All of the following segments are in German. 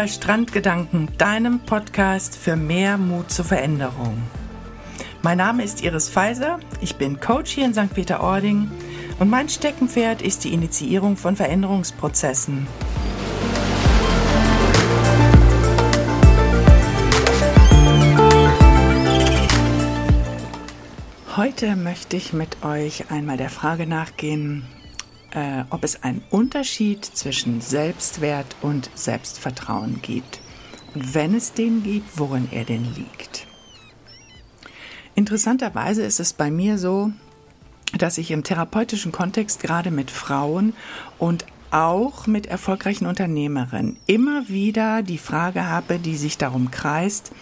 Bei Strandgedanken, deinem Podcast für mehr Mut zur Veränderung. Mein Name ist Iris Pfizer, ich bin Coach hier in St. Peter-Ording und mein Steckenpferd ist die Initiierung von Veränderungsprozessen. Heute möchte ich mit euch einmal der Frage nachgehen, äh, ob es einen Unterschied zwischen Selbstwert und Selbstvertrauen gibt. Und wenn es den gibt, worin er denn liegt. Interessanterweise ist es bei mir so, dass ich im therapeutischen Kontext gerade mit Frauen und auch mit erfolgreichen Unternehmerinnen immer wieder die Frage habe, die sich darum kreist,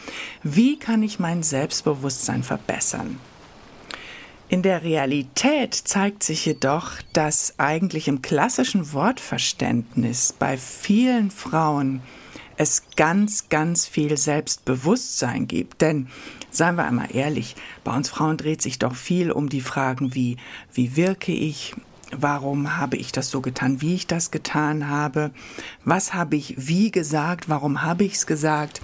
wie kann ich mein Selbstbewusstsein verbessern? In der Realität zeigt sich jedoch, dass eigentlich im klassischen Wortverständnis bei vielen Frauen es ganz, ganz viel Selbstbewusstsein gibt. Denn, seien wir einmal ehrlich, bei uns Frauen dreht sich doch viel um die Fragen wie, wie wirke ich, warum habe ich das so getan, wie ich das getan habe, was habe ich wie gesagt, warum habe ich es gesagt,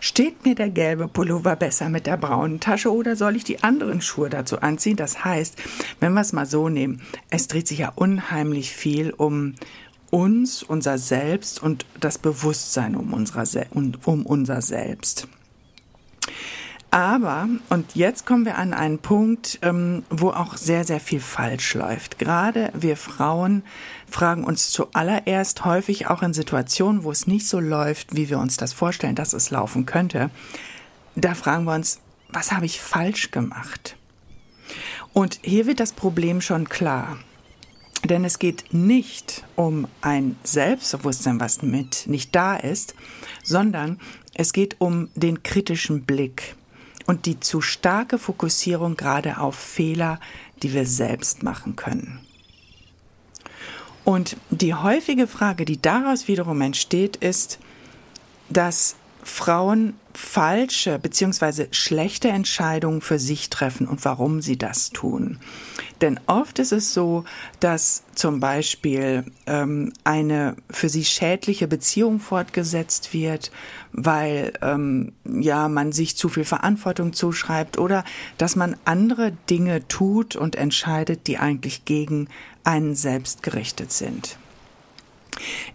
steht mir der gelbe Pullover besser mit der braunen Tasche oder soll ich die anderen Schuhe dazu anziehen? Das heißt, wenn wir es mal so nehmen, es dreht sich ja unheimlich viel um uns, unser Selbst und das Bewusstsein um, unserer, um unser Selbst. Aber, und jetzt kommen wir an einen Punkt, ähm, wo auch sehr, sehr viel falsch läuft. Gerade wir Frauen fragen uns zuallererst häufig auch in Situationen, wo es nicht so läuft, wie wir uns das vorstellen, dass es laufen könnte. Da fragen wir uns, was habe ich falsch gemacht? Und hier wird das Problem schon klar. Denn es geht nicht um ein Selbstbewusstsein, was mit nicht da ist, sondern es geht um den kritischen Blick und die zu starke Fokussierung gerade auf Fehler, die wir selbst machen können. Und die häufige Frage, die daraus wiederum entsteht, ist, dass Frauen falsche bzw. schlechte Entscheidungen für sich treffen und warum sie das tun. Denn oft ist es so, dass zum Beispiel ähm, eine für sie schädliche Beziehung fortgesetzt wird, weil ähm, ja man sich zu viel Verantwortung zuschreibt oder dass man andere Dinge tut und entscheidet, die eigentlich gegen einen selbst gerichtet sind.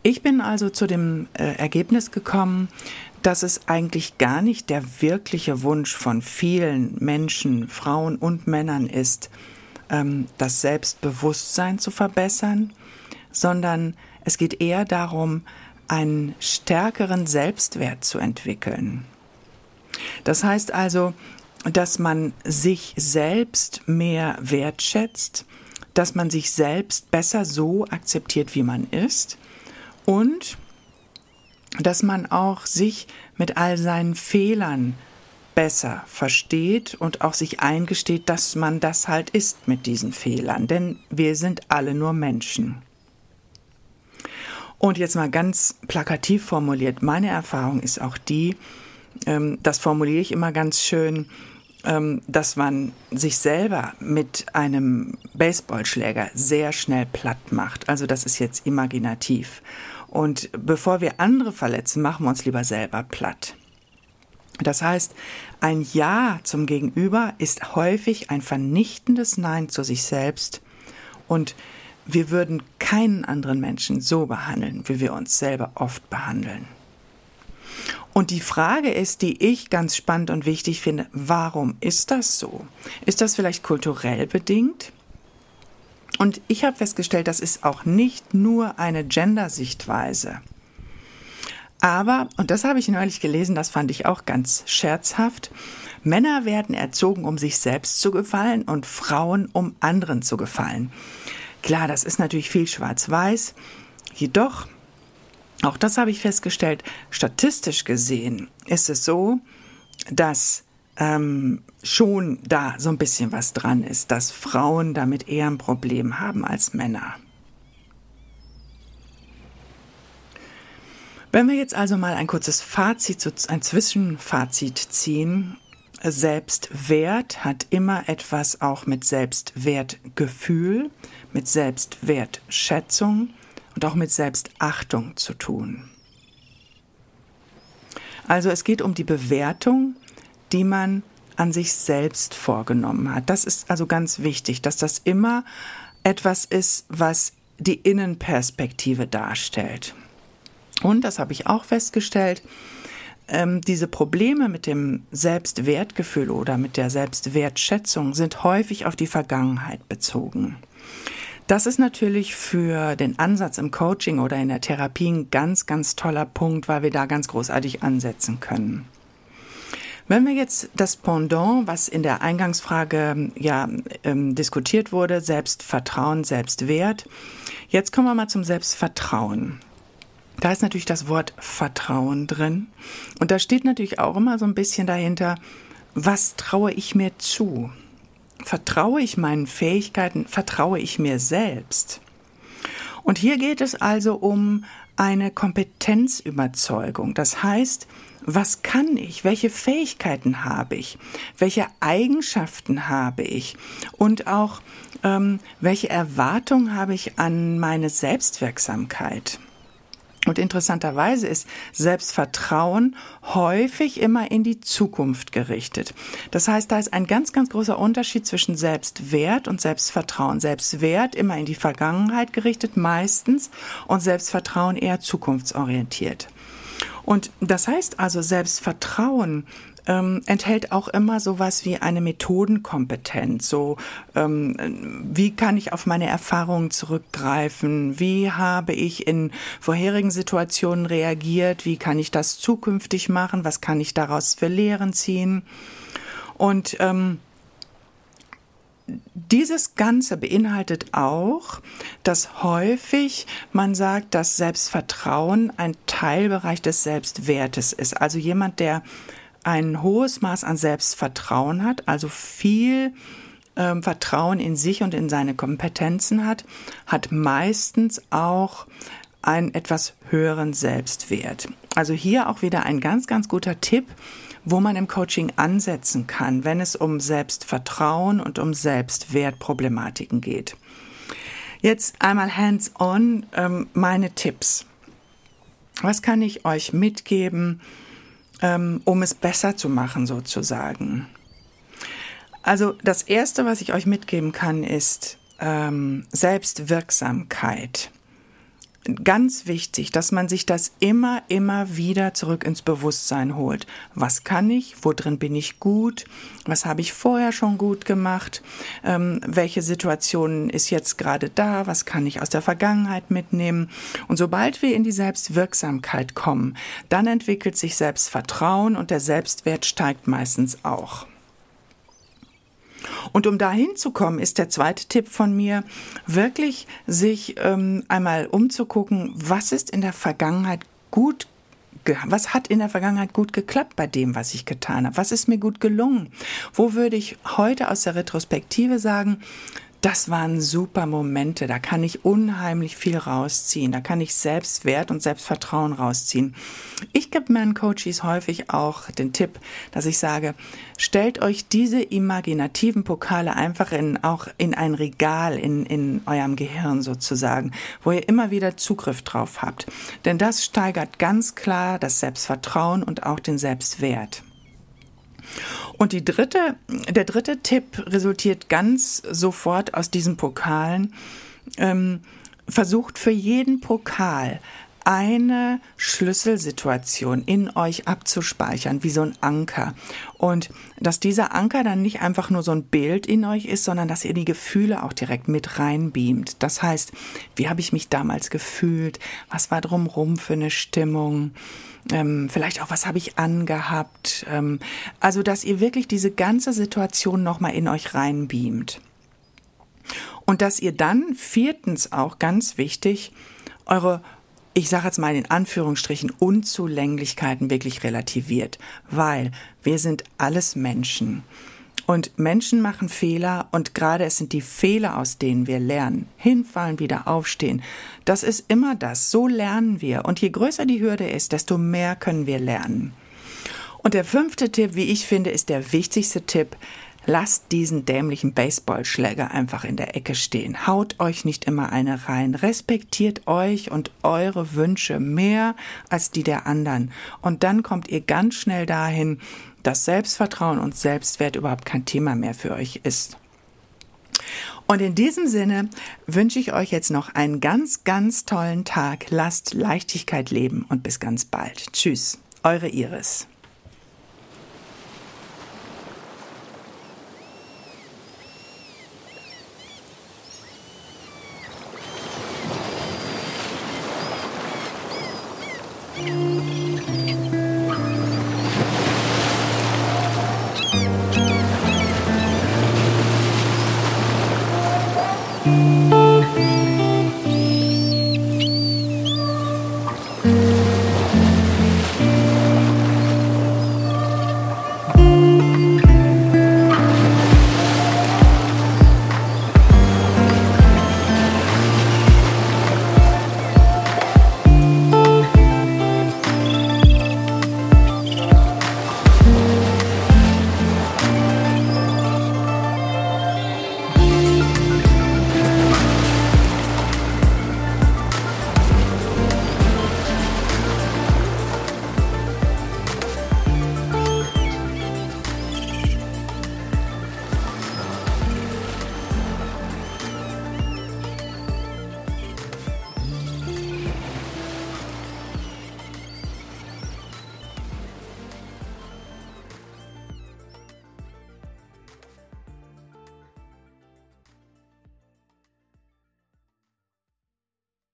Ich bin also zu dem äh, Ergebnis gekommen, dass es eigentlich gar nicht der wirkliche Wunsch von vielen Menschen, Frauen und Männern ist, ähm, das Selbstbewusstsein zu verbessern, sondern es geht eher darum, einen stärkeren Selbstwert zu entwickeln. Das heißt also, dass man sich selbst mehr wertschätzt, dass man sich selbst besser so akzeptiert, wie man ist und dass man auch sich mit all seinen Fehlern besser versteht und auch sich eingesteht, dass man das halt ist mit diesen Fehlern, denn wir sind alle nur Menschen. Und jetzt mal ganz plakativ formuliert, meine Erfahrung ist auch die, ähm, das formuliere ich immer ganz schön, ähm, dass man sich selber mit einem Baseballschläger sehr schnell platt macht. Also das ist jetzt imaginativ. Und bevor wir andere verletzen, machen wir uns lieber selber platt. Das heißt, ein Ja zum Gegenüber ist häufig ein vernichtendes Nein zu sich selbst und wir würden keinen anderen Menschen so behandeln, wie wir uns selber oft behandeln. Und die Frage ist, die ich ganz spannend und wichtig finde, warum ist das so? Ist das vielleicht kulturell bedingt? Und ich habe festgestellt, das ist auch nicht nur eine Gender-Sichtweise. Aber, und das habe ich neulich gelesen, das fand ich auch ganz scherzhaft, Männer werden erzogen, um sich selbst zu gefallen und Frauen, um anderen zu gefallen. Klar, das ist natürlich viel schwarz-weiß. Jedoch, auch das habe ich festgestellt, statistisch gesehen ist es so, dass ähm, schon da so ein bisschen was dran ist, dass Frauen damit eher ein Problem haben als Männer. Wenn wir jetzt also mal ein kurzes Fazit, ein Zwischenfazit ziehen, Selbstwert hat immer etwas auch mit Selbstwertgefühl, mit Selbstwertschätzung und auch mit Selbstachtung zu tun. Also es geht um die Bewertung, die man an sich selbst vorgenommen hat. Das ist also ganz wichtig, dass das immer etwas ist, was die Innenperspektive darstellt. Und das habe ich auch festgestellt, ähm, diese Probleme mit dem Selbstwertgefühl oder mit der Selbstwertschätzung sind häufig auf die Vergangenheit bezogen. Das ist natürlich für den Ansatz im Coaching oder in der Therapie ein ganz, ganz toller Punkt, weil wir da ganz großartig ansetzen können. Wenn wir jetzt das Pendant, was in der Eingangsfrage ja ähm, diskutiert wurde, Selbstvertrauen, Selbstwert, jetzt kommen wir mal zum Selbstvertrauen. Da ist natürlich das Wort Vertrauen drin. Und da steht natürlich auch immer so ein bisschen dahinter, was traue ich mir zu? Vertraue ich meinen Fähigkeiten? Vertraue ich mir selbst? Und hier geht es also um eine Kompetenzüberzeugung. Das heißt, was kann ich? Welche Fähigkeiten habe ich? Welche Eigenschaften habe ich? Und auch, ähm, welche Erwartung habe ich an meine Selbstwirksamkeit? Und interessanterweise ist Selbstvertrauen häufig immer in die Zukunft gerichtet. Das heißt, da ist ein ganz, ganz großer Unterschied zwischen Selbstwert und Selbstvertrauen. Selbstwert immer in die Vergangenheit gerichtet, meistens, und Selbstvertrauen eher zukunftsorientiert. Und das heißt also, Selbstvertrauen ähm, enthält auch immer sowas wie eine Methodenkompetenz. So, ähm, wie kann ich auf meine Erfahrungen zurückgreifen? Wie habe ich in vorherigen Situationen reagiert? Wie kann ich das zukünftig machen? Was kann ich daraus für Lehren ziehen? Und ähm, dieses Ganze beinhaltet auch, dass häufig man sagt, dass Selbstvertrauen ein Teilbereich des Selbstwertes ist. Also jemand, der ein hohes Maß an Selbstvertrauen hat, also viel ähm, Vertrauen in sich und in seine Kompetenzen hat, hat meistens auch einen etwas höheren Selbstwert. Also hier auch wieder ein ganz, ganz guter Tipp, wo man im Coaching ansetzen kann, wenn es um Selbstvertrauen und um Selbstwertproblematiken geht. Jetzt einmal hands-on ähm, meine Tipps. Was kann ich euch mitgeben, ähm, um es besser zu machen sozusagen. Also das Erste, was ich euch mitgeben kann, ist ähm, Selbstwirksamkeit ganz wichtig, dass man sich das immer, immer wieder zurück ins Bewusstsein holt. Was kann ich? Wo drin bin ich gut? Was habe ich vorher schon gut gemacht? Ähm, welche Situation ist jetzt gerade da? Was kann ich aus der Vergangenheit mitnehmen? Und sobald wir in die Selbstwirksamkeit kommen, dann entwickelt sich Selbstvertrauen und der Selbstwert steigt meistens auch. Und um dahin zu kommen, ist der zweite Tipp von mir, wirklich sich ähm, einmal umzugucken, was ist in der Vergangenheit gut was hat in der Vergangenheit gut geklappt bei dem, was ich getan habe? Was ist mir gut gelungen? Wo würde ich heute aus der Retrospektive sagen, das waren super Momente. Da kann ich unheimlich viel rausziehen. Da kann ich Selbstwert und Selbstvertrauen rausziehen. Ich gebe meinen Coaches häufig auch den Tipp, dass ich sage, stellt euch diese imaginativen Pokale einfach in, auch in ein Regal in, in eurem Gehirn sozusagen, wo ihr immer wieder Zugriff drauf habt. Denn das steigert ganz klar das Selbstvertrauen und auch den Selbstwert. Und die dritte, der dritte Tipp resultiert ganz sofort aus diesen Pokalen. Ähm, versucht für jeden Pokal eine Schlüsselsituation in euch abzuspeichern, wie so ein Anker. Und dass dieser Anker dann nicht einfach nur so ein Bild in euch ist, sondern dass ihr die Gefühle auch direkt mit reinbeamt. Das heißt, wie habe ich mich damals gefühlt? Was war drumrum für eine Stimmung? Ähm, vielleicht auch, was habe ich angehabt? Ähm, also, dass ihr wirklich diese ganze Situation nochmal in euch reinbeamt. Und dass ihr dann viertens auch ganz wichtig eure ich sage jetzt mal in Anführungsstrichen, Unzulänglichkeiten wirklich relativiert, weil wir sind alles Menschen. Und Menschen machen Fehler und gerade es sind die Fehler, aus denen wir lernen. Hinfallen, wieder aufstehen. Das ist immer das. So lernen wir. Und je größer die Hürde ist, desto mehr können wir lernen. Und der fünfte Tipp, wie ich finde, ist der wichtigste Tipp. Lasst diesen dämlichen Baseballschläger einfach in der Ecke stehen. Haut euch nicht immer eine rein. Respektiert euch und eure Wünsche mehr als die der anderen. Und dann kommt ihr ganz schnell dahin, dass Selbstvertrauen und Selbstwert überhaupt kein Thema mehr für euch ist. Und in diesem Sinne wünsche ich euch jetzt noch einen ganz, ganz tollen Tag. Lasst Leichtigkeit leben und bis ganz bald. Tschüss, eure Iris.